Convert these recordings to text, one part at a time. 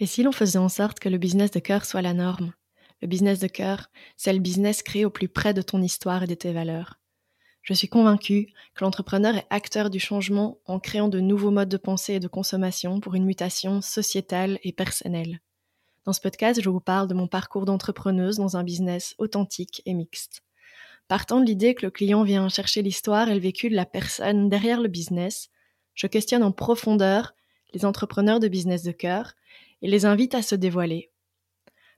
Et si l'on faisait en sorte que le business de cœur soit la norme? Le business de cœur, c'est le business créé au plus près de ton histoire et de tes valeurs. Je suis convaincue que l'entrepreneur est acteur du changement en créant de nouveaux modes de pensée et de consommation pour une mutation sociétale et personnelle. Dans ce podcast, je vous parle de mon parcours d'entrepreneuse dans un business authentique et mixte. Partant de l'idée que le client vient chercher l'histoire et le vécu de la personne derrière le business, je questionne en profondeur les entrepreneurs de business de cœur et les invite à se dévoiler.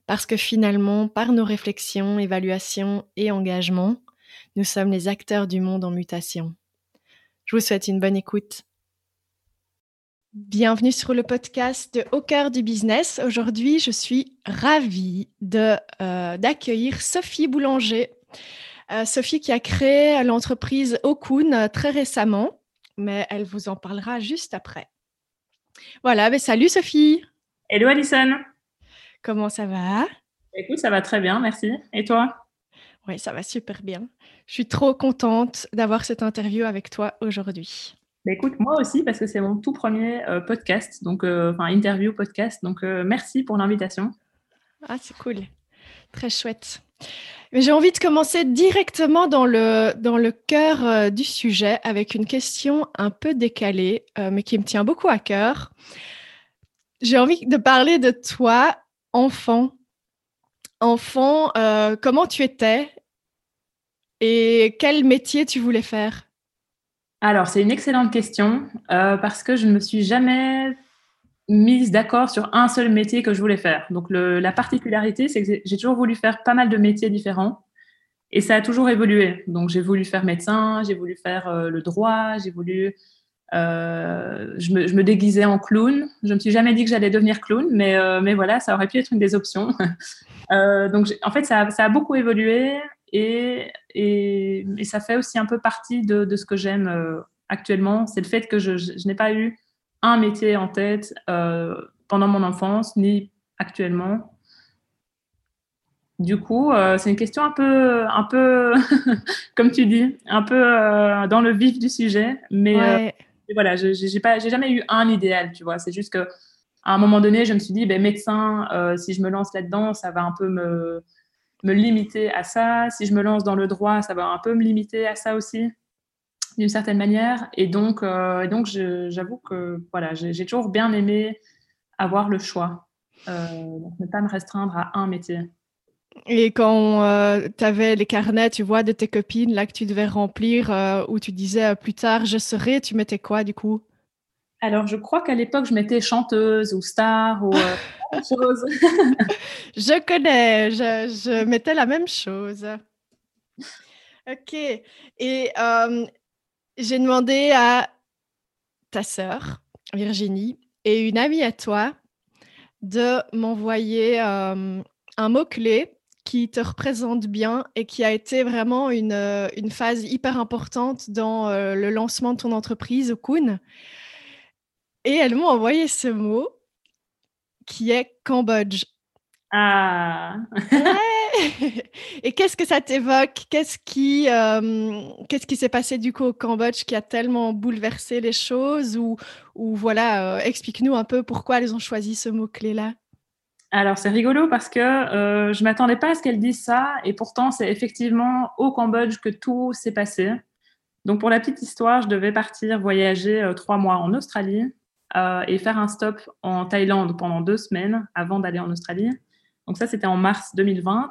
Parce que finalement, par nos réflexions, évaluations et engagements, nous sommes les acteurs du monde en mutation. Je vous souhaite une bonne écoute. Bienvenue sur le podcast de Au cœur du business. Aujourd'hui, je suis ravie euh, d'accueillir Sophie Boulanger. Euh, Sophie qui a créé l'entreprise Okun euh, très récemment, mais elle vous en parlera juste après. Voilà, mais salut Sophie. Hello Alison. Comment ça va? Écoute, ça va très bien, merci. Et toi? Oui, ça va super bien. Je suis trop contente d'avoir cette interview avec toi aujourd'hui. Bah, écoute, moi aussi, parce que c'est mon tout premier euh, podcast, donc euh, enfin interview podcast. Donc euh, merci pour l'invitation. Ah, c'est cool. Très chouette. Mais j'ai envie de commencer directement dans le, dans le cœur du sujet avec une question un peu décalée, mais qui me tient beaucoup à cœur. J'ai envie de parler de toi, enfant. Enfant, euh, comment tu étais et quel métier tu voulais faire? Alors, c'est une excellente question euh, parce que je ne me suis jamais mise d'accord sur un seul métier que je voulais faire. Donc, la particularité, c'est que j'ai toujours voulu faire pas mal de métiers différents et ça a toujours évolué. Donc, j'ai voulu faire médecin, j'ai voulu faire euh, le droit, j'ai voulu euh, je, me, déguisais en clown. Je ne me suis jamais dit que j'allais devenir clown, mais, euh, mais voilà, ça aurait pu être une des options. euh, donc, en fait, ça, a beaucoup évolué et, et, ça fait aussi un peu partie de, de ce que j'aime actuellement. C'est le fait que je, je, n'ai pas eu un métier en tête pendant mon enfance, ni actuellement. Du coup, c'est une question un peu, un peu comme tu dis, un peu dans le vif du sujet, mais voilà, j'ai jamais eu un idéal, tu vois. C'est juste que un moment donné, je me suis dit, ben, médecin, euh, si je me lance là-dedans, ça va un peu me, limiter à ça. Si je me lance dans le droit, ça va un peu me limiter à ça aussi, d'une certaine manière. Et donc, euh, j'avoue que voilà, j'ai toujours bien aimé avoir le choix, euh, ne pas me restreindre à un métier. Et quand euh, tu avais les carnets, tu vois, de tes copines, là, que tu devais remplir, euh, où tu disais euh, plus tard, je serai, tu mettais quoi du coup? Alors, je crois qu'à l'époque, je mettais chanteuse ou star ou autre chose. je connais, je, je, mettais la même chose. Ok. Et j'ai demandé à ta sœur, Virginie, et une amie à toi de m'envoyer un mot-clé qui te représente bien et qui a été vraiment une, euh, une phase hyper importante dans euh, le lancement de ton entreprise, Okun. Et elles m'ont envoyé ce mot qui est Cambodge. Ah ouais Et qu'est-ce que ça t'évoque? Qu'est-ce qui euh, qu'est-ce qui s'est passé du coup au Cambodge qui a tellement bouleversé les choses? Ou, ou voilà, euh, explique-nous un peu pourquoi elles ont choisi ce mot-clé-là. Alors, c'est rigolo parce que euh, je m'attendais pas à ce qu'elle dise ça, et pourtant, c'est effectivement au Cambodge que tout s'est passé. Donc, pour la petite histoire, je devais partir voyager euh, trois mois en Australie euh, et faire un stop en Thaïlande pendant deux semaines avant d'aller en Australie. Donc, ça, c'était en mars 2020.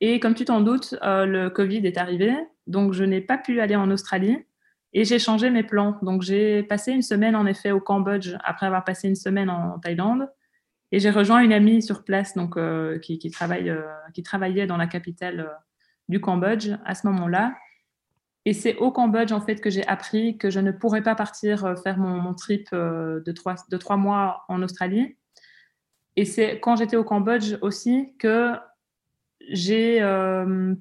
Et comme tu t'en doutes, le Covid est arrivé, donc je n'ai pas pu aller en Australie. Et j'ai changé mes plans. Donc, j'ai passé une semaine, en effet, au Cambodge après avoir passé une semaine en Thaïlande. Et j'ai rejoint une amie sur place donc, euh, euh, qui travaillait dans la capitale euh, du Cambodge à ce moment-là. Et c'est au Cambodge en fait que j'ai appris que je ne pourrais pas partir faire mon, trip de, trois, mois en Australie. Et c'est quand j'étais au Cambodge aussi que j'ai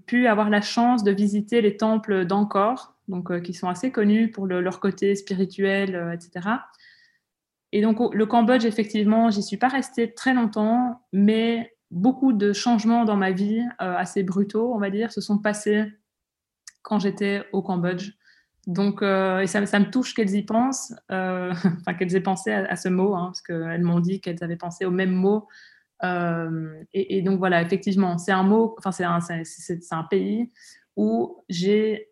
pu avoir la chance de visiter les temples d'Angkor, donc qui sont assez connus pour le, leur côté spirituel, etc. Et donc, le Cambodge, effectivement, j'y suis pas restée très longtemps, mais beaucoup de changements dans ma vie, euh, assez brutaux, on va dire, se sont passés quand j'étais au Cambodge. Donc, et ça, me touche qu'elles y pensent, enfin qu'elles aient pensé à, ce mot, hein, parce qu'elles m'ont dit qu'elles avaient pensé au même mot. Et, donc voilà, effectivement, c'est un mot, enfin c'est un, pays où j'ai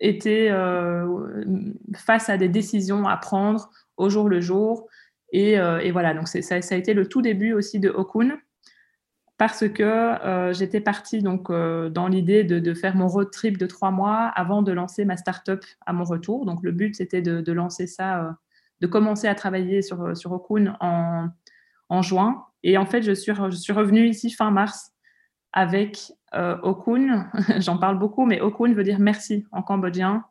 été face à des décisions à prendre au jour le jour. Et, et voilà, donc ça, a été le tout début aussi de Okun parce que euh, j'étais partie donc euh, dans l'idée de, faire mon road trip de trois mois avant de lancer ma start-up à mon retour. Donc le but c'était de, lancer ça, euh, de commencer à travailler sur Okun en, en juin. Et en fait je suis je suis revenue ici fin mars avec Okun. J'en parle beaucoup, mais Okun veut dire merci en cambodgien.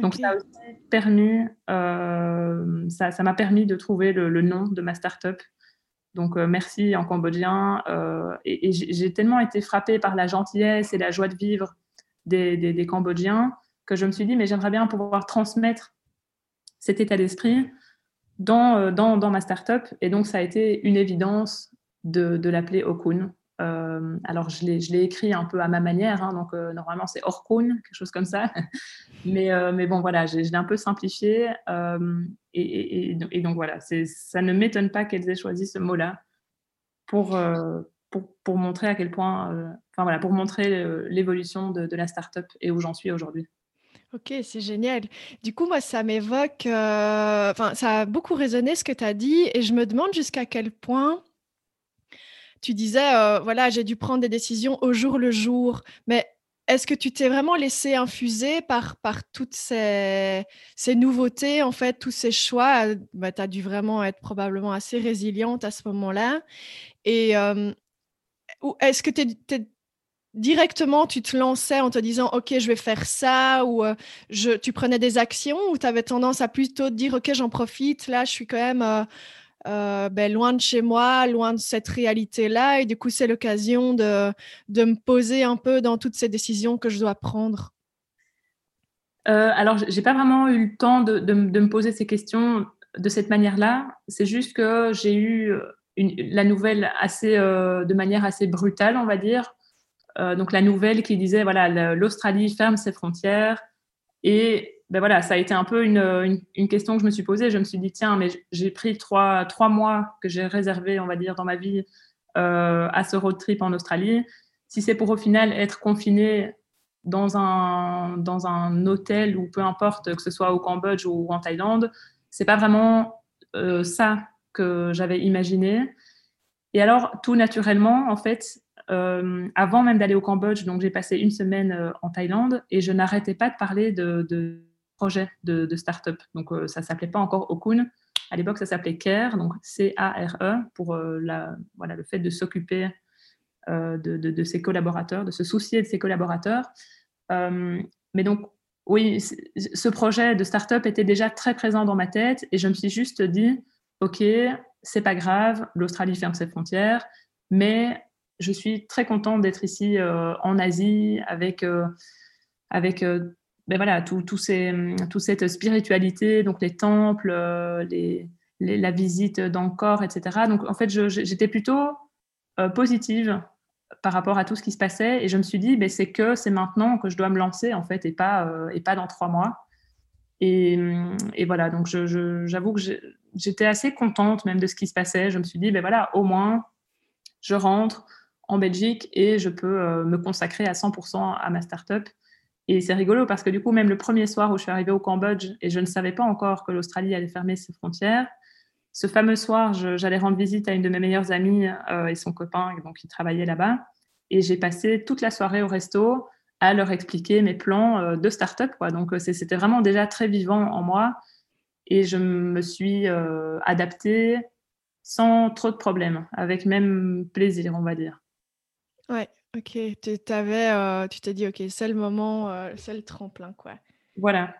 Donc ça a aussi permis, ça m'a permis de trouver le, le nom de ma start-up donc euh, merci en cambodgien. Euh, et, j'ai tellement été frappée par la gentillesse et la joie de vivre des, Cambodgiens que je me suis dit, mais j'aimerais bien pouvoir transmettre cet état d'esprit dans, euh, dans, dans, ma startup. Et donc, ça a été une évidence de, de l'appeler Okun. Euh, alors, je l'ai écrit un peu à ma manière, hein, donc euh, normalement c'est Orkun, quelque chose comme ça. mais, euh, mais bon, voilà, je, l'ai un peu simplifié. Et, donc voilà, ça ne m'étonne pas qu'elles aient choisi ce mot-là pour, pour, montrer à quel point, enfin voilà, pour montrer l'évolution de, de, la startup et où j'en suis aujourd'hui. Ok, c'est génial. Du coup, moi, ça m'évoque, enfin, ça a beaucoup résonné ce que tu as dit, et je me demande jusqu'à quel point tu disais, euh, voilà, j'ai dû prendre des décisions au jour le jour, mais est-ce que tu t'es vraiment laissé infuser par, par toutes ces, ces nouveautés, en fait, tous ces choix? Bah, Tu as dû vraiment être probablement assez résiliente à ce moment-là. Et euh, est-ce que directement, tu te lançais en te disant, OK, je vais faire ça, ou euh, je, tu prenais des actions, ou tu avais tendance à plutôt te dire, OK, j'en profite, là, je suis quand même euh, ben, loin de chez moi, loin de cette réalité-là. Et du coup, c'est l'occasion de, de, me poser un peu dans toutes ces décisions que je dois prendre. Euh, alors, j'ai pas vraiment eu le temps de, de, me poser ces questions de cette manière-là. C'est juste que j'ai eu une, la nouvelle assez, euh, de manière assez brutale, on va dire. Euh, donc, la nouvelle qui disait voilà, l'Australie ferme ses frontières et ben voilà, ça a été un peu une, une, question que je me suis posée. Je me suis dit, tiens, mais j'ai pris trois, trois mois que j'ai réservé, on va dire, dans ma vie euh, à ce road trip en Australie. Si c'est pour au final être confiné dans un, dans un hôtel ou peu importe, que ce soit au Cambodge ou en Thaïlande, c'est pas vraiment euh, ça que j'avais imaginé. Et alors, tout naturellement, en fait, euh, avant même d'aller au Cambodge, donc j'ai passé une semaine en Thaïlande et je n'arrêtais pas de parler de, de projet de, de start-up. Donc, euh, ça s'appelait pas encore Okun. À l'époque, ça s'appelait CARE, donc C-A-R-E, pour euh, la, voilà, le fait de s'occuper euh, de, de, ses collaborateurs, de se soucier de ses collaborateurs. mais donc, oui, ce projet de start-up était déjà très présent dans ma tête et je me suis juste dit, OK, c'est pas grave, l'Australie ferme ses frontières, mais je suis très contente d'être ici en Asie avec, avec ben voilà, tout, tout ces, toute cette spiritualité, donc les temples, euh, les, la visite corps, etc. Donc en fait, j'étais plutôt euh, positive par rapport à tout ce qui se passait et je me suis dit, ben, c'est que c'est maintenant que je dois me lancer en fait et pas, euh, et pas dans trois mois. Et, et voilà, donc j'avoue que j'étais assez contente même de ce qui se passait. Je me suis dit, ben voilà, au moins, je rentre en Belgique et je peux me consacrer à 100% à ma start-up et c'est rigolo parce que du coup, même le premier soir où je suis arrivée au Cambodge et je ne savais pas encore que l'Australie allait fermer ses frontières, ce fameux soir, j'allais rendre visite à une de mes meilleures amies euh, et son copain, donc il travaillait là-bas. Et j'ai passé toute la soirée au resto à leur expliquer mes plans euh, de start-up. Quoi. Donc euh, c'était vraiment déjà très vivant en moi. Et je me suis adaptée sans trop de problèmes, avec même plaisir, on va dire. Ouais, OK, tu t'avais, euh, tu t'es dit: «OK, c'est le moment, euh, c'est le tremplin, quoi». Voilà.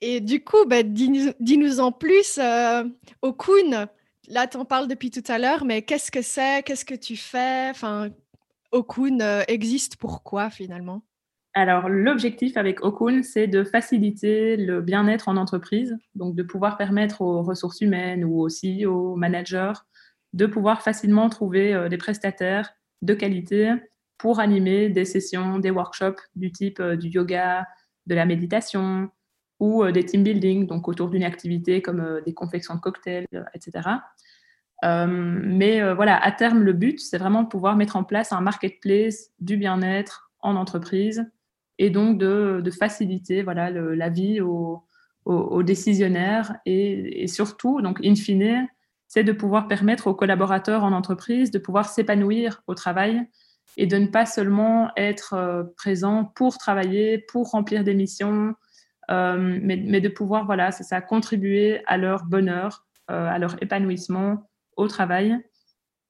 Et du coup, bah, dis-nous en plus, heu, Okun, là, tu en parles depuis tout à l'heure, mais qu'est-ce que c'est? Qu'est-ce que tu fais? Enfin, Okun, euh, existe pourquoi, finalement? Alors, l'objectif avec Okun, c'est de faciliter le bien-être en entreprise, donc de pouvoir permettre aux ressources humaines ou aussi aux managers de pouvoir facilement trouver, des prestataires de qualité pour animer des sessions, des workshops du type euh, du yoga, de la méditation ou des team building, donc autour d'une activité comme des confections de cocktails, etc. mais voilà, à terme, le but, c'est vraiment de pouvoir mettre en place un marketplace du bien-être en entreprise et donc de, faciliter voilà, la vie aux, décisionnaires et, surtout, donc in fine, c'est de pouvoir permettre aux collaborateurs en entreprise de pouvoir s'épanouir au travail et de ne pas seulement être euh, présent pour travailler, pour remplir des missions, euh, mais, de pouvoir, voilà, c'est ça, contribuer à leur bonheur, euh, à leur épanouissement au travail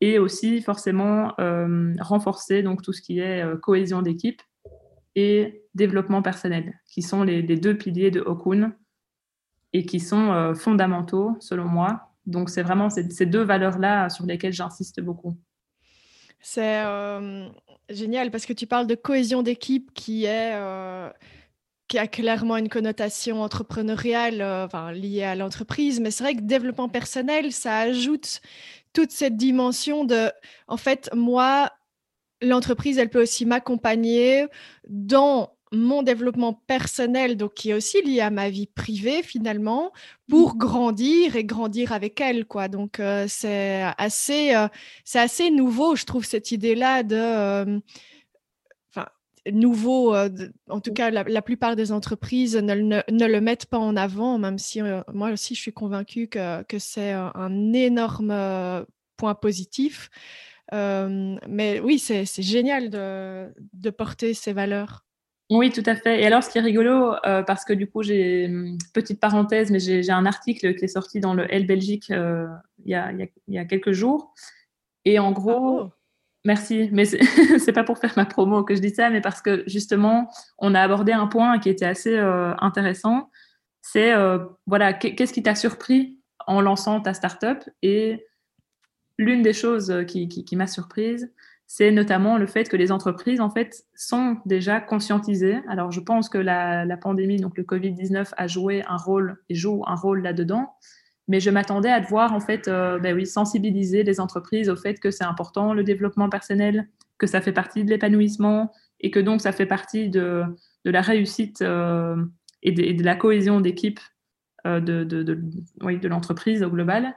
et aussi forcément renforcer donc tout ce qui est cohésion d'équipe et développement personnel, qui sont les, deux piliers de Okun et qui sont fondamentaux selon moi donc, c'est vraiment ces, deux valeurs-là sur lesquelles j'insiste beaucoup. C'est euh, génial parce que tu parles de cohésion d'équipe qui est euh, qui a clairement une connotation entrepreneuriale euh, enfin, liée à l'entreprise, mais c'est vrai que développement personnel, ça ajoute toute cette dimension de, en fait, moi, l'entreprise, elle peut aussi m'accompagner dans mon développement personnel, donc qui est aussi lié à ma vie privée finalement, pour mmh. grandir et grandir avec elle, quoi. Donc euh, c'est assez, euh, c'est assez nouveau, je trouve cette idée-là de, euh, enfin nouveau. en tout cas, la, plupart des entreprises ne, ne, le mettent pas en avant, même si moi aussi je suis convaincue que, que c'est un énorme point positif. mais oui, c'est génial de, de porter ces valeurs. Oui, tout à fait. Et alors, ce qui est rigolo, euh, parce que du coup, j'ai hum, petite parenthèse, mais j'ai un article qui est sorti dans le L Belgique euh, il, y a, il, y a, quelques jours. Et en gros, merci, mais c'est pas pour faire ma promo que je dis ça, mais parce que justement, on a abordé un point qui était assez euh, intéressant. C'est voilà, qu'est-ce qui t'a surpris en lançant ta startup? Et l'une des choses qui, qui, qui m'a surprise, c'est notamment le fait que les entreprises, en fait, sont déjà conscientisées. Alors, je pense que la, pandémie, donc le Covid-19, a joué un rôle et joue un rôle là-dedans. Mais je m'attendais à devoir, en fait, euh, ben oui, sensibiliser les entreprises au fait que c'est important le développement personnel, que ça fait partie de l'épanouissement et que donc ça fait partie de, la réussite euh, et, de, la cohésion d'équipe euh, de, de l'entreprise au global.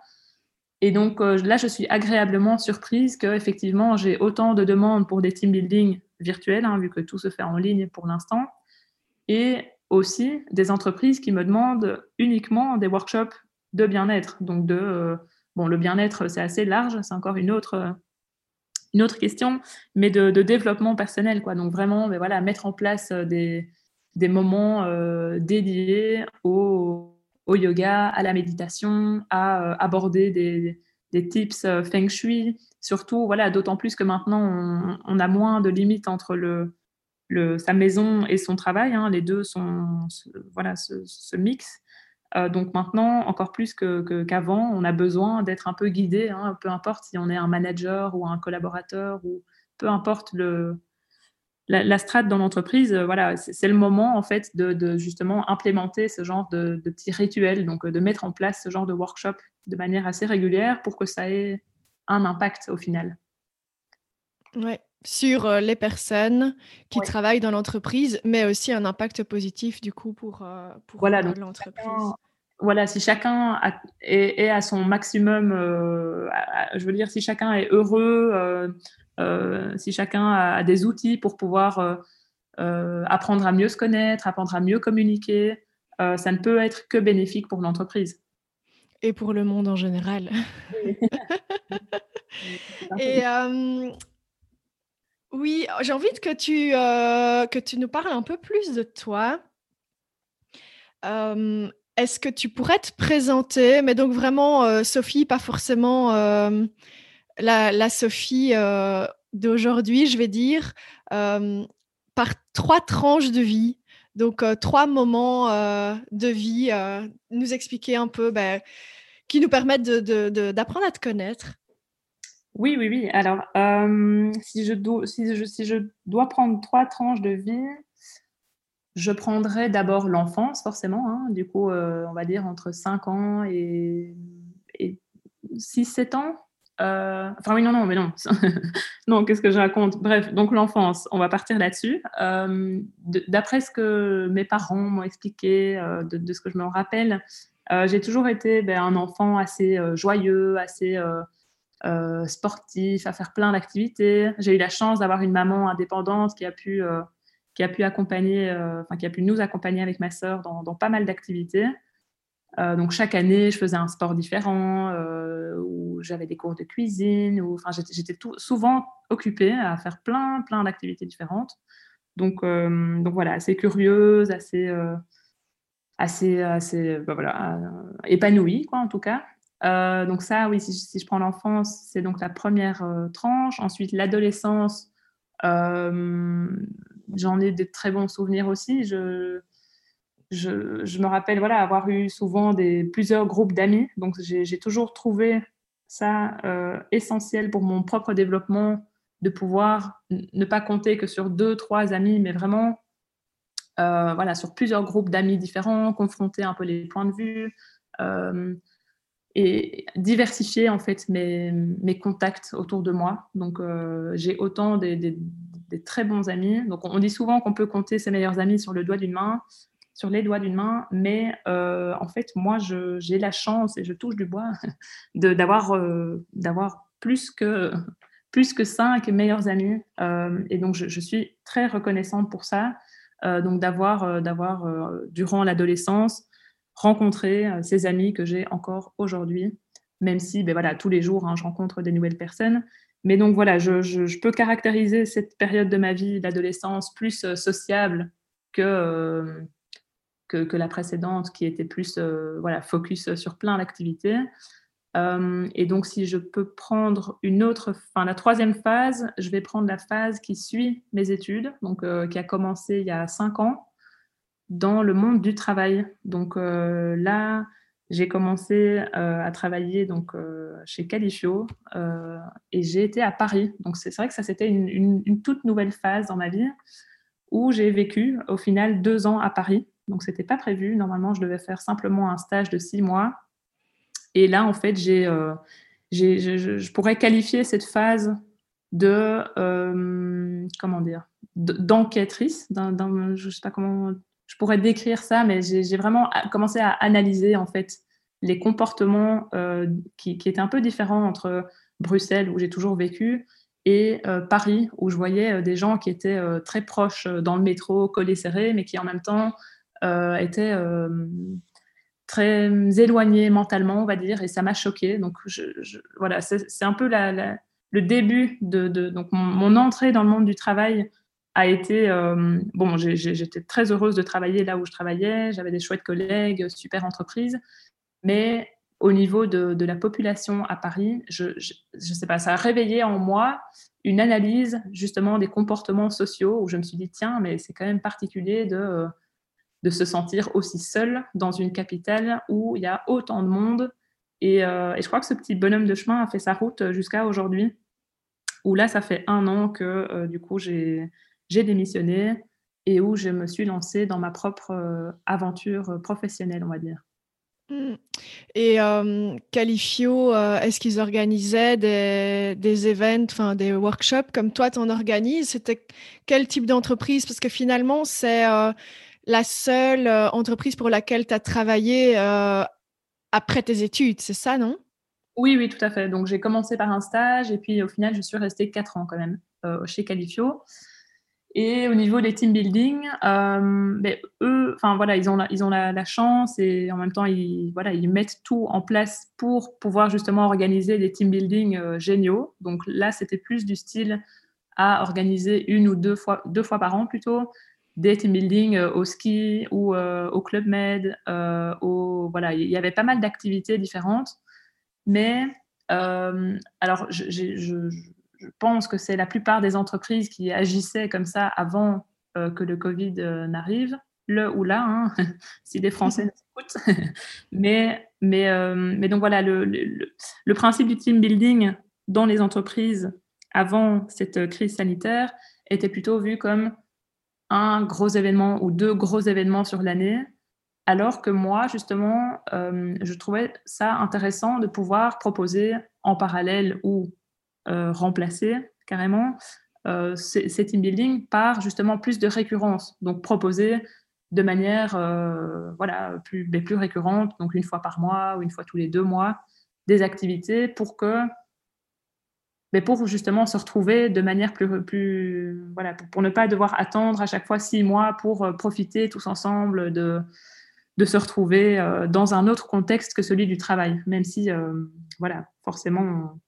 Et donc euh, là, je suis agréablement surprise qu'effectivement, j'ai autant de demandes pour des team building virtuels, hein, vu que tout se fait en ligne pour l'instant, et aussi des entreprises qui me demandent uniquement des workshops de bien-être. Donc de, euh, bon, le bien-être, c'est assez large, c'est encore une autre, une autre question, mais de, développement personnel, quoi. Donc vraiment, mais ben voilà, mettre en place des, des moments euh, dédiés aux au yoga, à la méditation, à euh, aborder des, tips euh, feng shui. Surtout, voilà, d'autant plus que maintenant, on, a moins de limites entre le, le, sa maison et son travail. Hein. les deux sont, voilà, se, mixent. Euh, donc maintenant, encore plus qu'avant, on a besoin d'être un peu guidé, hein, peu importe si on est un manager ou un collaborateur, ou peu importe le, la, strate dans l'entreprise, euh, voilà, c'est le moment en fait de, justement implémenter ce genre de, petits rituels, donc euh, de mettre en place ce genre de workshop de manière assez régulière pour que ça ait un impact au final. Ouais, sur euh, les personnes qui travaillent dans l'entreprise, mais aussi un impact positif du coup pour, pour voilà, l'entreprise. Voilà, si chacun est, à son maximum, je veux dire, si chacun est heureux, euh, si chacun a, des outils pour pouvoir euh, euh, apprendre à mieux se connaître, apprendre à mieux communiquer, ça ne peut être que bénéfique pour l'entreprise. Et pour le monde en général. Et oui, j'ai envie que tu, que tu nous parles un peu plus de toi. Est-ce que tu pourrais te présenter, mais donc vraiment Sophie, pas forcément la, Sophie euh, d'aujourd'hui, je vais dire, euh, par trois tranches de vie. Donc, euh, trois moments de vie, nous expliquer un peu, ben, qui nous permettent d'apprendre à te connaître. Oui, oui, oui. Alors, si, je dois, prendre trois tranches de vie, je prendrai d'abord l'enfance, forcément. Hein. du coup, on va dire entre 5 ans et, et 6-7 ans. Euh, enfin oui, non, non, mais non. non, qu'est-ce que je raconte? Bref, donc l'enfance, on va partir là-dessus. Euh, d'après ce que mes parents m'ont expliqué, euh, de, ce que je me rappelle, j'ai toujours été ben, un enfant assez joyeux, assez sportif, à faire plein d'activités. J'ai eu la chance d'avoir une maman indépendante qui a pu, qui a pu accompagner, enfin qui a pu nous accompagner avec ma sœur dans, dans pas mal d'activités. Euh, donc chaque année, je faisais un sport différent, euh, ou j'avais des cours de cuisine, ou enfin j'étais souvent occupée à faire plein plein d'activités différentes. Donc euh, voilà, assez curieuse, assez assez assez bah voilà, épanouie quoi en tout cas. donc ça, oui, si, je prends l'enfance, c'est donc la première tranche. Ensuite, l'adolescence, j'en ai des très bons souvenirs aussi. Je, me rappelle voilà, avoir eu souvent des, plusieurs groupes d'amis. Donc, j'ai toujours trouvé ça euh, essentiel pour mon propre développement de pouvoir ne pas compter que sur deux, trois amis, mais vraiment euh, voilà, sur plusieurs groupes d'amis différents, confronter un peu les points de vue euh, et diversifier en fait mes, contacts autour de moi. Donc, j'ai autant des, des, des, très bons amis. Donc, on dit souvent qu'on peut compter ses meilleurs amis sur le doigt d'une main sur les doigts d'une main, mais euh, en fait, moi, j'ai la chance, et je touche du bois, d'avoir euh, d'avoir plus que, plus que cinq meilleurs amis. Euh, et donc, je, suis très reconnaissante pour ça, donc d'avoir, durant l'adolescence, rencontré ces amis que j'ai encore aujourd'hui, même si, ben voilà, tous les jours, hein, je rencontre des nouvelles personnes. Mais donc voilà, je, je, peux caractériser cette période de ma vie, l'adolescence, plus sociable que, que, la précédente, qui était plus euh, voilà, focus sur plein d'activités. Euh, et donc, si je peux prendre une autre, enfin la troisième phase, je vais prendre la phase qui suit mes études, donc euh, qui a commencé il y a cinq ans dans le monde du travail. Donc là, j'ai commencé à travailler donc chez Califio et j'ai été à Paris. Donc c'est vrai que ça c'était une, toute nouvelle phase dans ma vie où j'ai vécu au final deux ans à Paris. Donc, ce n'était pas prévu. Normalement, je devais faire simplement un stage de six mois. Et là, en fait, j'ai, euh, je, pourrais qualifier cette phase de, euh, comment dire, d'enquêtrice. je ne sais pas comment je pourrais décrire ça, mais j'ai, vraiment commencé à analyser, en fait, les comportements euh, qui, qui, étaient un peu différents entre Bruxelles, où j'ai toujours vécu, et Paris, où je voyais des gens qui étaient très proches dans le métro, collés serrés, mais qui en même temps euh, était euh, très éloigné mentalement, on va dire, et ça m'a choqué. Donc voilà, c'est un peu le début de, donc mon, entrée dans le monde du travail a été euh, bon. J'étais très heureuse de travailler là où je travaillais. J'avais des chouettes collègues, super entreprise, mais au niveau de, de la population à Paris, je, ne sais pas, ça a réveillé en moi une analyse justement des comportements sociaux où je me suis dit tiens, mais c'est quand même particulier de de se sentir aussi seul dans une capitale où il y a autant de monde. Euh, et, je crois que ce petit bonhomme de chemin a fait sa route jusqu'à aujourd'hui, où là, ça fait un an que euh, du coup, j'ai démissionné et où je me suis lancée dans ma propre euh, aventure professionnelle, on va dire. Mmh. Et Califio, est-ce qu'ils organisaient des, des events, des workshops comme toi, tu en organises? C'était quel type d'entreprise? Parce que finalement, c'est la seule euh, entreprise pour laquelle tu as travaillé euh, après tes études, c'est ça, non? Oui, oui, tout à fait. Donc, j'ai commencé par un stage et puis au final, je suis restée quatre ans quand même euh, chez Califio. Et au niveau des team building, ben, eux, enfin voilà, ils ont, la, ils ont la, chance et en même temps, ils, voilà, ils mettent tout en place pour pouvoir justement organiser des team building géniaux. Donc là, c'était plus du style à organiser une ou deux fois, deux fois par an plutôt, des team building euh, au ski ou euh, au Club Med. Euh, voilà, il y avait pas mal d'activités différentes. Mais alors, je, pense que c'est la plupart des entreprises qui agissaient comme ça avant que le Covid n'arrive, le ou là, hein, si des Français nous écoutent. mais, mais, mais donc voilà, le, principe du team building dans les entreprises avant cette crise sanitaire était plutôt vu comme un gros événement ou deux gros événements sur l'année, alors que moi, justement, euh, je trouvais ça intéressant de pouvoir proposer en parallèle ou remplacer carrément ces team building par justement plus de récurrence. Donc proposer de manière voilà, plus, plus récurrente, donc une fois par mois ou une fois tous les deux mois, des activités pour que mais pour justement se retrouver de manière plus, voilà, pour, ne pas devoir attendre à chaque fois six mois pour euh, profiter tous ensemble de, se retrouver euh, dans un autre contexte que celui du travail, même si, euh, voilà, forcément,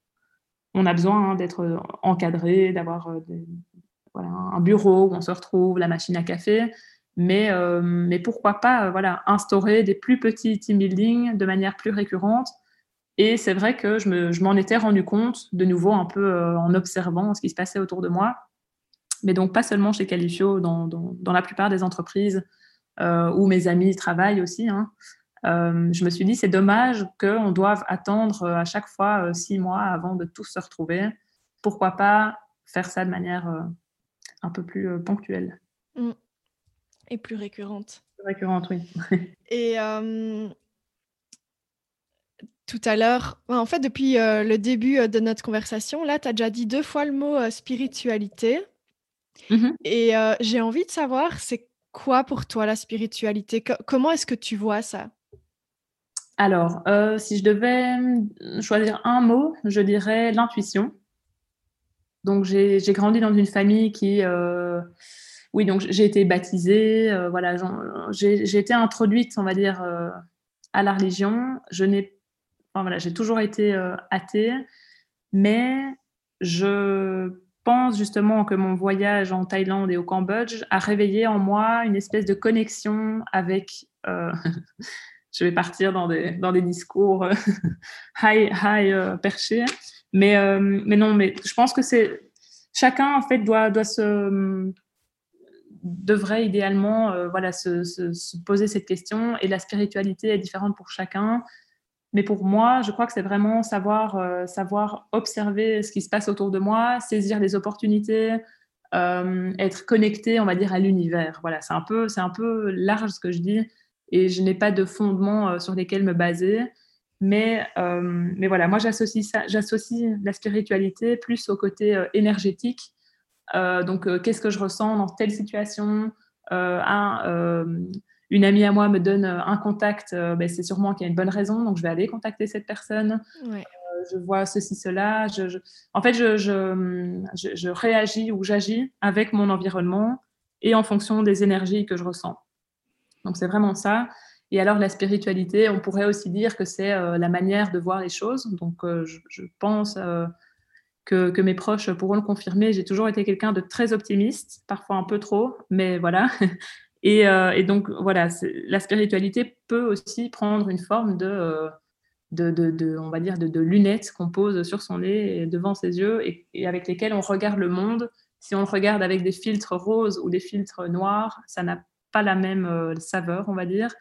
on, a besoin hein, d'être encadré, d'avoir un bureau où on se retrouve, la machine à café, mais, mais pourquoi pas, voilà, instaurer des plus petits team building de manière plus récurrente et c'est vrai que je m'en étais rendu compte, de nouveau un peu euh, en observant ce qui se passait autour de moi. Mais donc pas seulement chez Califio, dans, dans, la plupart des entreprises euh, où mes amis travaillent aussi. Hein. Euh, je me suis dit, c'est dommage qu'on doive attendre à chaque fois six mois avant de tous se retrouver. Pourquoi pas faire ça de manière un peu plus ponctuelle? Mmh. Et plus récurrente. Plus récurrente, oui. Et tout à l'heure. En fait, depuis euh, le début euh, de notre conversation, là, tu as déjà dit deux fois le mot euh, spiritualité. Mmh Et j'ai envie de savoir, c'est quoi pour toi la spiritualité? Comment est-ce que tu vois ça? Alors, si je devais choisir un mot, je dirais l'intuition. Donc, j'ai grandi dans une famille qui... oui, donc j'ai été baptisée, voilà, j'ai été introduite, on va dire, à la religion. Je n'ai voilà, j'ai toujours été euh, athée, mais je pense justement que mon voyage en Thaïlande et au Cambodge a réveillé en moi une espèce de connexion avec. Euh, je vais partir dans des, dans des discours euh, high, high perchés, mais, mais non, mais je pense que c'est. Chacun, en fait, doit, doit se devrait idéalement voilà, se, se, poser cette question et la spiritualité est différente pour chacun. Mais pour moi, je crois que c'est vraiment savoir, euh, savoir observer ce qui se passe autour de moi, saisir les opportunités, euh, être connecté, on va dire, à l'univers. Voilà, c'est un peu, c'est un peu large ce que je dis, et je n'ai pas de fondement euh, sur lesquels me baser. Mais, mais voilà, moi j'associe ça, j'associe la spiritualité plus au côté énergétique. donc, qu'est-ce que je ressens dans telle situation une amie à moi me donne euh, un contact, euh, ben, c'est sûrement qu'il y a une bonne raison, donc je vais aller contacter cette personne. Euh, je vois ceci, cela. Je, En fait, je, je, réagis ou j'agis avec mon environnement et en fonction des énergies que je ressens. Donc c'est vraiment ça. Et alors la spiritualité, on pourrait aussi dire que c'est la manière de voir les choses. Donc je, pense que, que, mes proches pourront le confirmer. J'ai toujours été quelqu'un de très optimiste, parfois un peu trop, mais voilà. Euh, et, donc, voilà, la spiritualité peut aussi prendre une forme de, euh, on va dire, de, lunettes qu'on pose sur son nez et devant ses yeux et, avec lesquelles on regarde le monde. Si on le regarde avec des filtres roses ou des filtres noirs, ça n'a pas la même euh, saveur, on va dire.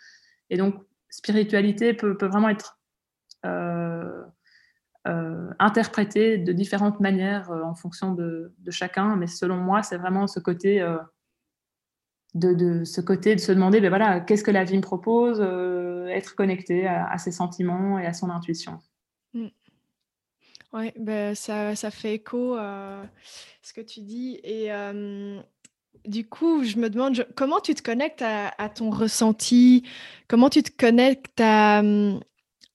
Et donc, spiritualité peut vraiment être interprétée de différentes manières en fonction de, chacun. Mais selon moi, c'est vraiment ce côté de, ce côté de se demander ben voilà, qu'est-ce que la vie me propose, euh, être connecté à, ses sentiments et à son intuition. Mm. Oui, ben ça, ça, fait écho à ce que tu dis. Et euh, du coup, je me demande comment tu te connectes à, à, ton ressenti, comment tu te connectes à,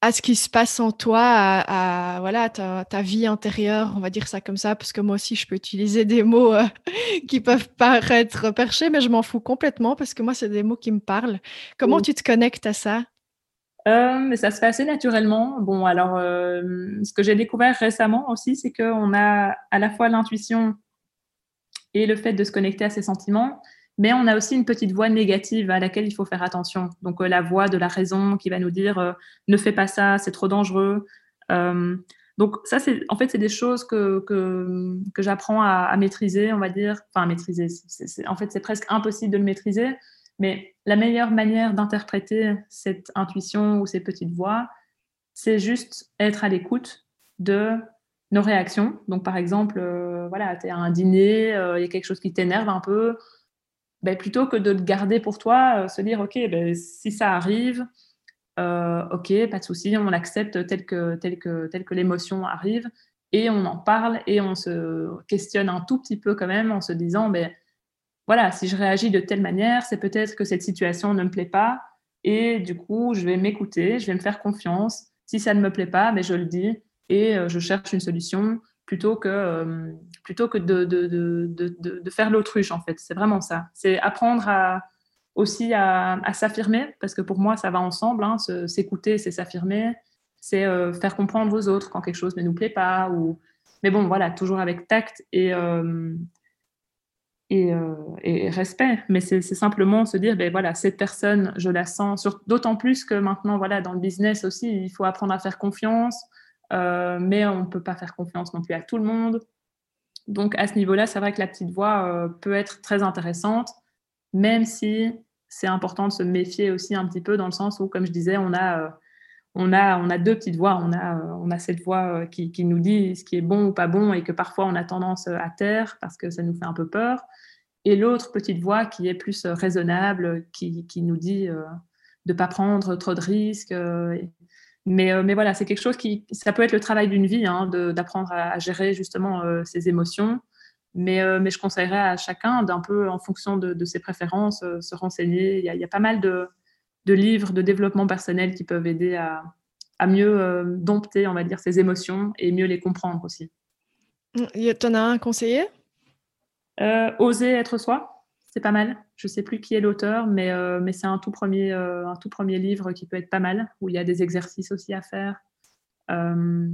à ce qui se passe en toi, à, voilà, ta, ta, vie intérieure, on va dire ça comme ça, parce que moi aussi, je peux utiliser des mots euh, qui peuvent paraître perchés, mais je m'en fous complètement parce que moi, c'est des mots qui me parlent. Comment tu te connectes à ça? Euh, ça se fait assez naturellement. Bon, alors, euh, ce que j'ai découvert récemment aussi, c'est qu'on a à la fois l'intuition et le fait de se connecter à ses sentiments, mais on a aussi une petite voix négative à laquelle il faut faire attention. Donc euh, la voix de la raison qui va nous dire euh, ne fais pas ça, c'est trop dangereux. Euh, donc ça, c'est en fait c'est des choses que, que, que j'apprends à, maîtriser, on va dire. Enfin à maîtriser. en fait, c'est presque impossible de le maîtriser. Mais la meilleure manière d'interpréter cette intuition ou ces petites voix, c'est juste être à l'écoute de nos réactions. Donc par exemple, voilà, tu es à un dîner, il y a quelque chose qui t'énerve un peu ben, plutôt que de le garder pour toi, euh, se dire, OK, ben, si ça arrive, ok, pas de souci, on l'accepte tel que, tel que, tel que l'émotion arrive et on en parle et on se questionne un tout petit peu quand même en se disant, ben voilà, si je réagis de telle manière, c'est peut-être que cette situation ne me plaît pas et du coup, je vais m'écouter, je vais me faire confiance. Si ça ne me plaît pas, mais ben, je le dis et je cherche une solution plutôt que, plutôt que de, de, de, de faire l'autruche, en fait. C'est vraiment ça. C'est apprendre à, aussi à, s'affirmer, parce que pour moi, ça va ensemble. Hein, s'écouter, c'est s'affirmer. C'est euh, faire comprendre aux autres quand quelque chose ne nous plaît pas. Ou... Mais bon, voilà, toujours avec tact et, euh, et, euh, et, respect. Mais c'est simplement se dire, ben voilà, cette personne, je la sens. D'autant plus que maintenant, voilà, dans le business aussi, il faut apprendre à faire confiance. Euh, mais on ne peut pas faire confiance non plus à tout le monde. Donc à ce niveau-là, c'est vrai que la petite voix euh, peut être très intéressante, même si c'est important de se méfier aussi un petit peu dans le sens où, comme je disais, on a, euh, on a, on a deux petites voix. On a, on a cette voix qui, qui, nous dit ce qui est bon ou pas bon et que parfois on a tendance à taire parce que ça nous fait un peu peur. Et l'autre petite voix qui est plus raisonnable, qui, qui nous dit de ne pas prendre trop de risques mais, euh, mais voilà, c'est quelque chose qui, ça peut être le travail d'une vie, hein, d'apprendre à, gérer justement euh, ses émotions. Mais, euh, mais, je conseillerais à chacun d'un peu, en fonction de, ses préférences, se renseigner. Il y, a, il y, a, pas mal de, de, livres de développement personnel qui peuvent aider à, à mieux dompter, on va dire, ses émotions et mieux les comprendre aussi. Tu en as un conseiller? Oser être soi c'est pas mal. Je sais plus qui est l'auteur, mais, euh, mais c'est un, tout premier, euh, un tout premier livre qui peut être pas mal, où il y a des exercices aussi à faire. Euh,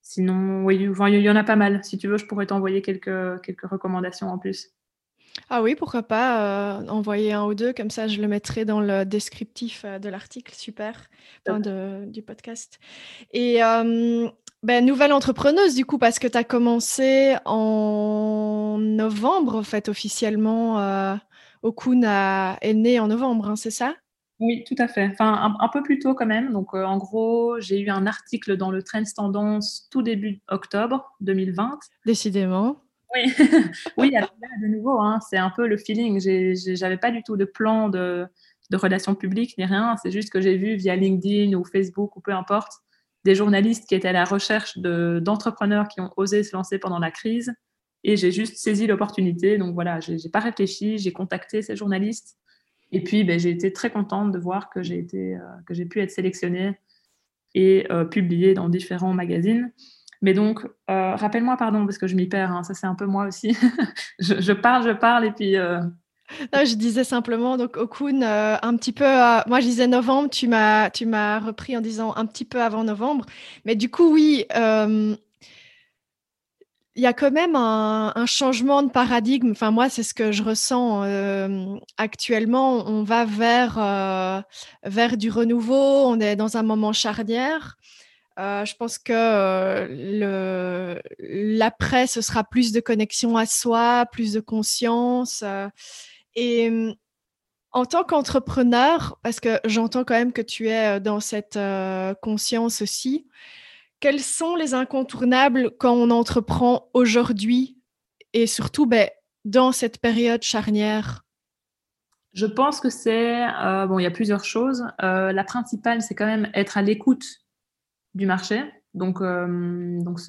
sinon, oui, il y en a pas mal. Si tu veux, je pourrais t'envoyer quelques, quelques recommandations en plus. Ah oui, pourquoi pas envoyer un ou deux, comme ça je le mettrai dans le descriptif de l'article, super, de, du podcast. Et ben, nouvelle entrepreneuse du coup, parce que tu as commencé en novembre, en fait, officiellement. Okun est né en novembre, hein, c'est ça? Oui, tout à fait. Enfin, un, peu plus tôt quand même. Donc, euh, en gros, j'ai eu un article dans le Trends Tendance tout début octobre 2020. Décidément. Oui, oui alors là, de nouveau, hein, c'est un peu le feeling. J'avais pas du tout de plan de, de relations publiques ni rien. C'est juste que j'ai vu via LinkedIn ou Facebook ou peu importe des journalistes qui étaient à la recherche d'entrepreneurs qui ont osé se lancer pendant la crise. Et j'ai juste saisi l'opportunité. Donc voilà, je n'ai pas réfléchi, j'ai contacté ces journalistes. Et puis, ben, j'ai été très contente de voir que j'ai euh, pu être sélectionnée et euh, publiée dans différents magazines. Mais donc, euh, rappelle-moi, pardon, parce que je m'y perds, hein, ça c'est un peu moi aussi. je, parle, je parle, et puis je disais simplement, donc Okun, un petit peu, moi je disais novembre, tu m'as, tu m'as repris en disant un petit peu avant novembre. Mais du coup, oui, il y a quand même un, changement de paradigme. Enfin, moi, c'est ce que je ressens euh, actuellement. On va vers, vers du renouveau, on est dans un moment charnière. je pense que l'après, ce sera plus de connexion à soi, plus de conscience. Et en tant qu'entrepreneur, parce que j'entends quand même que tu es dans cette conscience aussi, quels sont les incontournables quand on entreprend aujourd'hui et surtout ben, dans cette période charnière? Je pense que c'est, bon, il y a plusieurs choses. la principale, c'est quand même être à l'écoute du marché. Donc, donc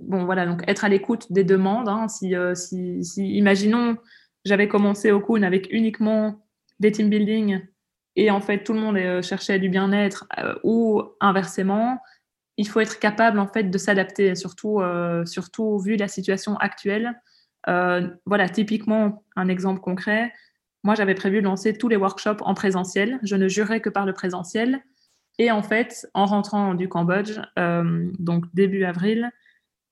bon, voilà, donc être à l'écoute des demandes. Hein. si, si, si, imaginons, j'avais commencé au Kuhn avec uniquement des team building et en fait tout le monde euh, cherchait du bien-être euh, ou inversement, il faut être capable en fait de s'adapter, surtout, euh, surtout vu la situation actuelle. voilà, typiquement un exemple concret. Moi, j'avais prévu de lancer tous les workshops en présentiel. Je ne jurais que par le présentiel. Et en fait, en rentrant du Cambodge, donc début avril,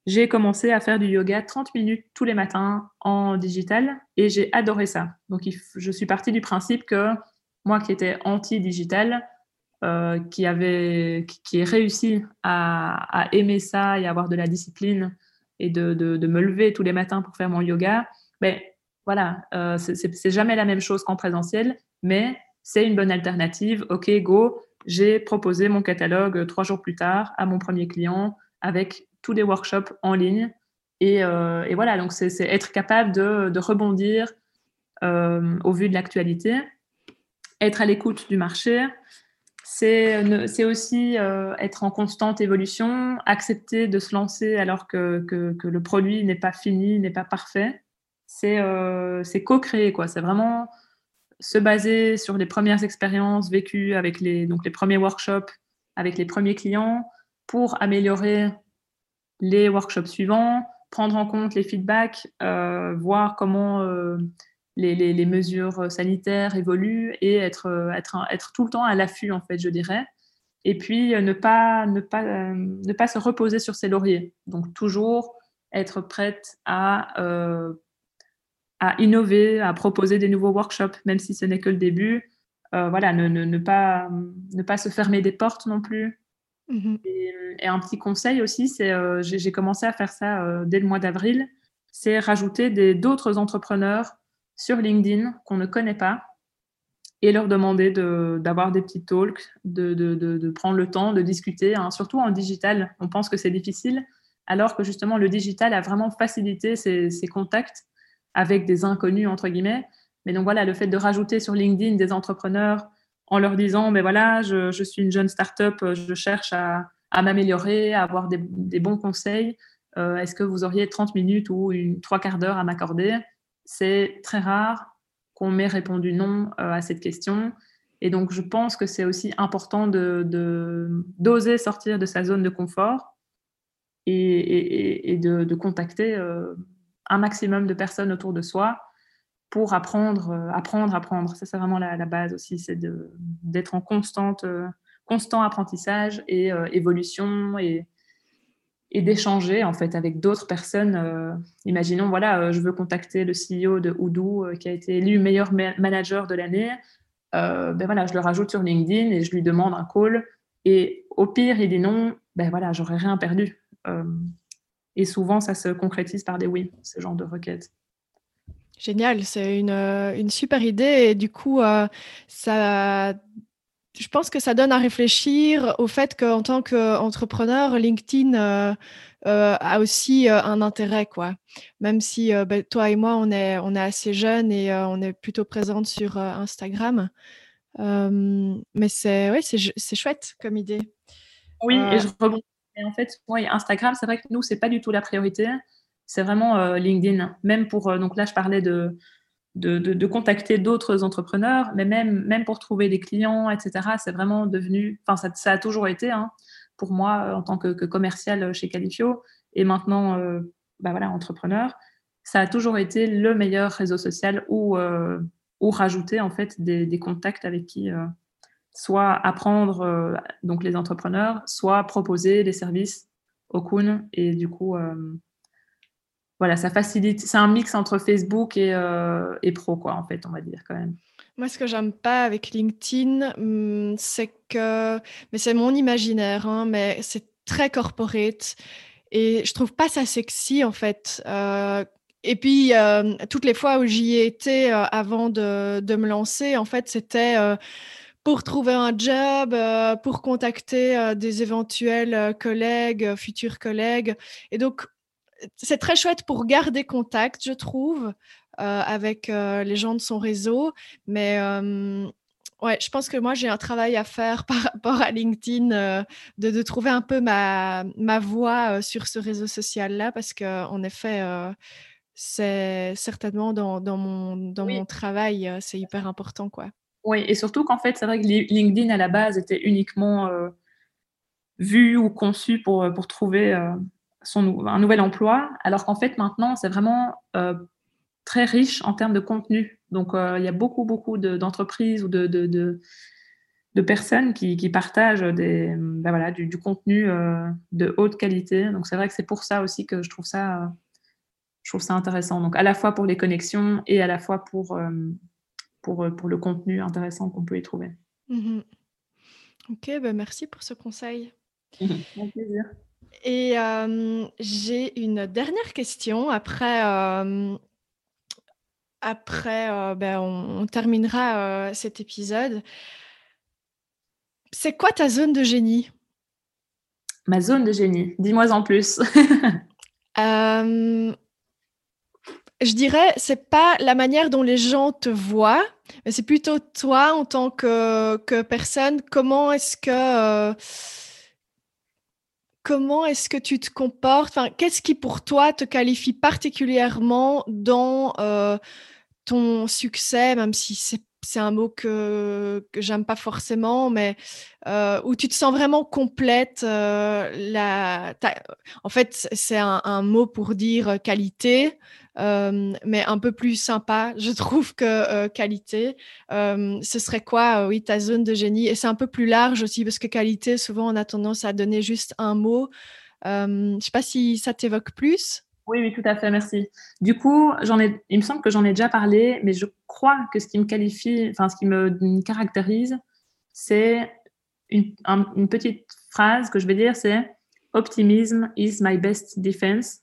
j'ai commencé à faire du yoga 30 minutes tous les matins en digital et j'ai adoré ça. Donc, je suis partie du principe que moi qui étais anti-digital, euh, qui, avait, qui, est réussi à, aimer ça et avoir de la discipline et de, de, me lever tous les matins pour faire mon yoga, ben voilà, euh, c'est jamais la même chose qu'en présentiel, mais c'est une bonne alternative. Ok, go, j'ai proposé mon catalogue trois jours plus tard à mon premier client avec tous les workshops en ligne. Et, euh, voilà, donc c'est être capable de, rebondir au vu de l'actualité, être à l'écoute du marché. C'est aussi euh, être en constante évolution, accepter de se lancer alors que, le produit n'est pas fini, n'est pas parfait. C'est euh, co-créer, quoi. C'est vraiment se baser sur les premières expériences vécues avec les, donc les premiers workshops, avec les premiers clients, pour améliorer les workshops suivants, prendre en compte les feedbacks, euh, voir comment euh, les, mesures sanitaires évoluent et être, euh, être, être tout le temps à l'affût, en fait, je dirais. Et puis, ne pas, ne, pas, ne pas se reposer sur ses lauriers. Donc, toujours être prête à, à innover, à proposer des nouveaux workshops, même si ce n'est que le début. voilà, ne, ne, pas, ne pas se fermer des portes non plus. Mmh et, un petit conseil aussi, c'est j'ai commencé à faire ça dès le mois d'avril, c'est rajouter d'autres entrepreneurs sur LinkedIn qu'on ne connaît pas et leur demander d'avoir des petits talks, de, de, de, prendre le temps de discuter, hein, surtout en digital. On pense que c'est difficile, alors que justement le digital a vraiment facilité ces, contacts avec des inconnus, entre guillemets. Mais donc voilà, le fait de rajouter sur LinkedIn des entrepreneurs en leur disant, mais voilà, je, je suis une jeune start-up, je cherche à, à m'améliorer, à avoir des, des bons conseils. Euh, est-ce que vous auriez 30 minutes ou une trois quarts d'heure à m'accorder? C'est très rare qu'on m'ait répondu non euh, à cette question. Et donc, je pense que c'est aussi important d'oser de, d'oser sortir de sa zone de confort et, de, contacter euh, un maximum de personnes autour de soi pour apprendre, euh, apprendre, apprendre. Ça, c'est vraiment la, la, base aussi, c'est d'être en constante, constant apprentissage et évolution et, et d'échanger en fait avec d'autres personnes. Euh, imaginons, voilà, euh, je veux contacter le CEO de Oudou euh, qui a été élu meilleur manager de l'année. ben voilà, je le rajoute sur LinkedIn et je lui demande un call. Et au pire, il dit non, ben voilà, j'aurais rien perdu. et souvent, ça se concrétise par des oui, ce genre de requêtes. Génial, c'est une, une, super idée et du coup, ça je pense que ça donne à réfléchir au fait qu'en tant qu'entrepreneur, LinkedIn euh, euh, a aussi euh, un intérêt, quoi. Même si ben, toi et moi, on est, on est assez jeunes et on est plutôt présente sur Instagram. mais c'est ouais, c'est chouette comme idée. Oui, et je rebondis. En fait, oui, Instagram, c'est vrai que nous, c'est pas du tout la priorité. C'est vraiment LinkedIn. Même pour, donc là, je parlais de, de, contacter d'autres entrepreneurs, mais même, même pour trouver des clients, etc. C'est vraiment devenu, enfin, ça, a toujours été, hein, pour moi, euh, en tant que, commercial chez Califio, et maintenant, euh, bah voilà, entrepreneur, ça a toujours été le meilleur réseau social où, euh, rajouter en fait des, contacts avec qui soit apprendre donc les entrepreneurs, soit proposer des services au Kun et du coup voilà, ça facilite. C'est un mix entre Facebook euh, et, pro, quoi, en fait, on va dire quand même. Moi, ce que j'aime pas avec LinkedIn, hmm, c'est que, mais c'est mon imaginaire, hein, mais c'est très corporate et je trouve pas ça sexy en fait. Euh, et puis, euh, toutes les fois où j'y ai été avant de, de, me lancer, en fait, c'était pour trouver un job, pour contacter des éventuels collègues, futurs collègues. Et donc, c'est très chouette pour garder contact, je trouve, euh, avec euh, les gens de son réseau. Mais euh, ouais, je pense que moi, j'ai un travail à faire par rapport à LinkedIn, de, trouver un peu ma, ma voie sur ce réseau social-là, parce qu'en effet, c'est certainement dans, dans mon, dans mon travail, c'est hyper important. quoi. Oui, et surtout qu'en fait, c'est vrai que LinkedIn, à la base, était uniquement vu ou conçu pour, pour trouver son, un nouvel emploi, alors qu'en fait maintenant c'est vraiment euh, très riche en termes de contenu. Donc euh, il y a beaucoup beaucoup d'entreprises ou de, de, de, personnes qui, qui, partagent des, ben voilà, du, contenu euh, de haute qualité. Donc c'est vrai que c'est pour ça aussi que je trouve ça, je trouve ça intéressant. Donc à la fois pour les connexions et à la fois pour, pour, pour le contenu intéressant qu'on peut y trouver. Mmh ok, ben merci pour ce conseil. Avec plaisir. Et j'ai une dernière question après, après ben, on, terminera cet épisode. C'est quoi ta zone de génie? Ma zone de génie, dis-moi en plus. je dirais, c'est pas la manière dont les gens te voient, mais c'est plutôt toi en tant que, que personne. Comment est-ce que comment est-ce que tu te comportes? Qu'est-ce qui pour toi te qualifie particulièrement dans euh, ton succès, même si c'est un mot que, j'aime pas forcément, mais euh, où tu te sens vraiment complète. Euh, en fait, c'est un, mot pour dire qualité, mais un peu plus sympa, je trouve, que qualité. ce serait quoi, oui, ta zone de génie? Et c'est un peu plus large aussi, parce que qualité, souvent, on a tendance à donner juste un mot. je sais pas si ça t'évoque plus. Oui, oui, tout à fait, merci. Du coup, il me semble que j'en ai déjà parlé, mais je crois que ce qui me qualifie, enfin, ce qui me caractérise, c'est une, une, petite phrase que je vais dire, c'est Optimism is my best defense.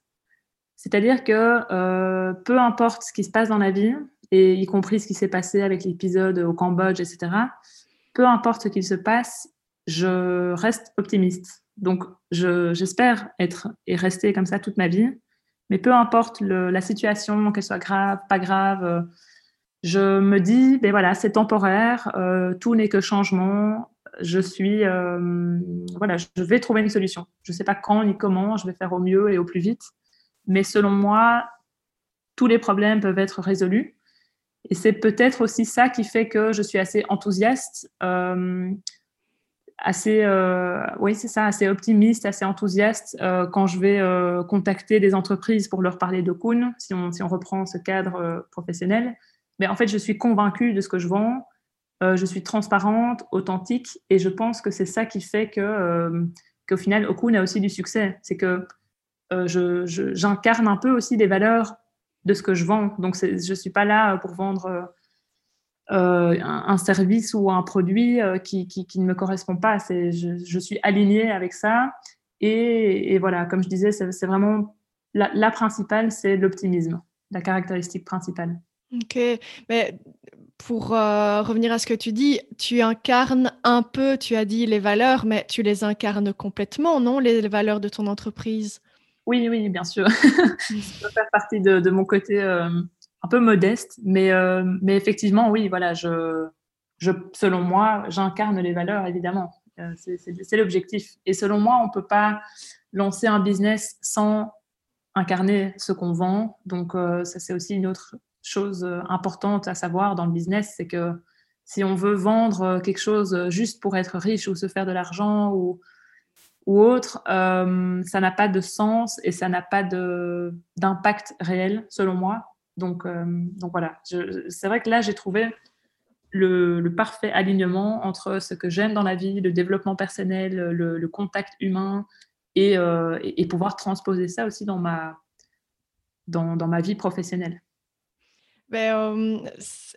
C'est-à-dire que euh, peu importe ce qui se passe dans la vie, et y compris ce qui s'est passé avec l'épisode au Cambodge, etc., peu importe ce qu'il se passe, je reste optimiste. Donc, j'espère être et rester comme ça toute ma vie. Mais peu importe la situation, qu'elle soit grave, pas grave, euh, je me dis, ben voilà, c'est temporaire, euh, tout n'est que changement. Je suis, voilà, je vais trouver une solution. Je ne sais pas quand ni comment, je vais faire au mieux et au plus vite. Mais selon moi, tous les problèmes peuvent être résolus. Et c'est peut-être aussi ça qui fait que je suis assez enthousiaste assez, euh, oui, c'est ça, assez optimiste, assez enthousiaste euh, quand je vais euh, contacter des entreprises pour leur parler de si on, si on reprend ce cadre professionnel. Mais en fait, je suis convaincue de ce que je vends, je suis transparente, authentique, et je pense que c'est ça qui fait que, qu'au final, Okun a aussi du succès. C'est que j'incarne un peu aussi des valeurs de ce que je vends. Donc, je ne suis pas là pour vendre euh, un, service ou un produit euh, qui, ne me correspond pas. Je, suis alignée avec ça. Et, voilà, comme je disais, c'est vraiment la, principale, c'est l'optimisme, la caractéristique principale. Ok, mais pour euh, revenir à ce que tu dis, tu incarnes un peu, tu as dit les valeurs, mais tu les incarnes complètement, non, les, valeurs de ton entreprise? Oui, oui, bien sûr. ça peut faire partie de, mon côté un peu modeste, mais, euh, mais effectivement, oui, voilà, je, je, selon moi, j'incarne les valeurs, évidemment. Euh, c'est l'objectif. Et selon moi, on ne peut pas lancer un business sans incarner ce qu'on vend. Donc, euh, ça, c'est aussi une autre chose importante à savoir dans le business, c'est que si on veut vendre quelque chose juste pour être riche ou se faire de l'argent ou, ou autre, ça n'a pas de sens et ça n'a pas d'impact réel, selon moi. Donc, euh, donc voilà, c'est vrai que là, j'ai trouvé le, parfait alignement entre ce que j'aime dans la vie, le développement personnel, le, contact humain, euh, et, pouvoir transposer ça aussi dans ma, dans, dans ma vie professionnelle. Ben, euh,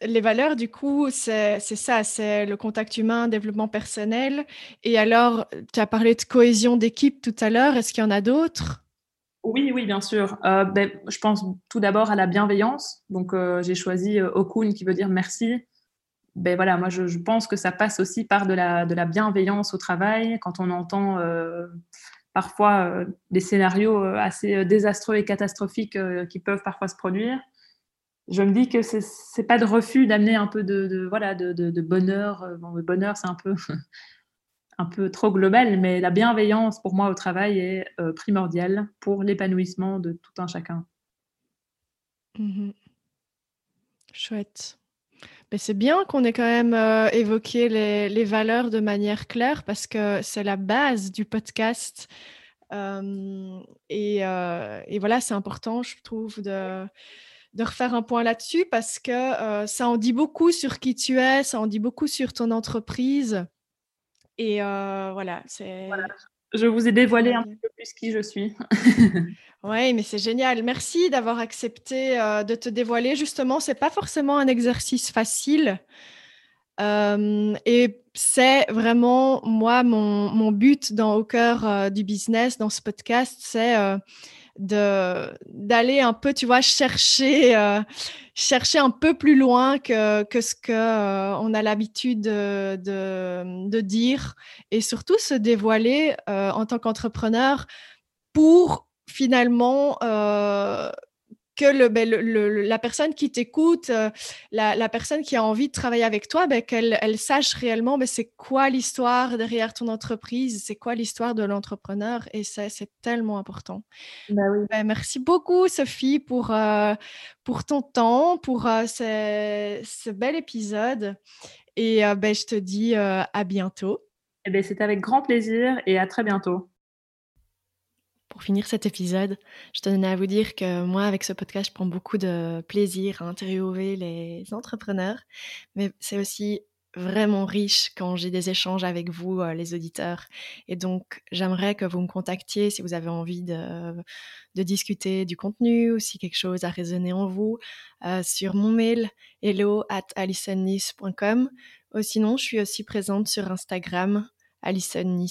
les valeurs, du coup, c'est ça, c'est le contact humain, développement personnel. Et alors, tu as parlé de cohésion d'équipe tout à l'heure, est-ce qu'il y en a d'autres? Oui, oui, bien sûr. Euh, ben, je pense tout d'abord à la bienveillance. Donc, euh, j'ai choisi euh, Okun qui veut dire merci. Ben voilà, moi, je, pense que ça passe aussi par de la, de la bienveillance au travail. Quand on entend parfois des scénarios assez désastreux et catastrophiques qui peuvent parfois se produire, je me dis que c'est pas de refus d'amener un peu de, voilà de, bonheur. Bon, le bonheur, c'est un peu un peu trop global, mais la bienveillance pour moi au travail est euh, primordiale pour l'épanouissement de tout un chacun. Mmh Chouette. Mais c'est bien qu'on ait quand même euh, évoqué les, valeurs de manière claire parce que c'est la base du podcast. et, euh, et, voilà, c'est important, je trouve, de, de refaire un point là-dessus parce que ça en dit beaucoup sur qui tu es, ça en dit beaucoup sur ton entreprise. Et voilà, c'est. Je vous ai dévoilé un peu plus qui je suis. oui, mais c'est génial. Merci d'avoir accepté de te dévoiler. Justement, c'est pas forcément un exercice facile. et c'est vraiment, moi, mon, mon, but dans, au cœur du business, dans ce podcast, c'est d'aller un peu, tu vois, chercher, euh, chercher un peu plus loin que, que ce qu'on euh, on a l'habitude de, de, dire et surtout se dévoiler euh, en tant qu'entrepreneur pour finalement que le, ben, la personne qui t'écoute, euh, la, personne qui a envie de travailler avec toi, ben, qu'elle elle sache réellement ben, c'est quoi l'histoire derrière ton entreprise, c'est quoi l'histoire de l'entrepreneur. Et ça, c'est tellement important. Bah oui. Ben, merci beaucoup, Sophie, pour, euh, pour ton temps, pour euh, ce, ce, bel épisode. Et ben, je te dis à bientôt. Eh ben, c'est avec grand plaisir et à très bientôt. Pour finir cet épisode, je tenais à vous dire que moi, avec ce podcast, je prends beaucoup de plaisir à interviewer les entrepreneurs, mais c'est aussi vraiment riche quand j'ai des échanges avec vous, euh, les auditeurs. Et donc, j'aimerais que vous me contactiez si vous avez envie de, discuter du contenu ou si quelque chose a résonné en vous euh, sur mon mail hello at. Ou sinon, je suis aussi présente sur Instagram, Alison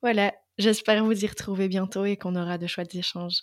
Voilà, J'espère vous y retrouver bientôt et qu'on aura de chouettes échanges.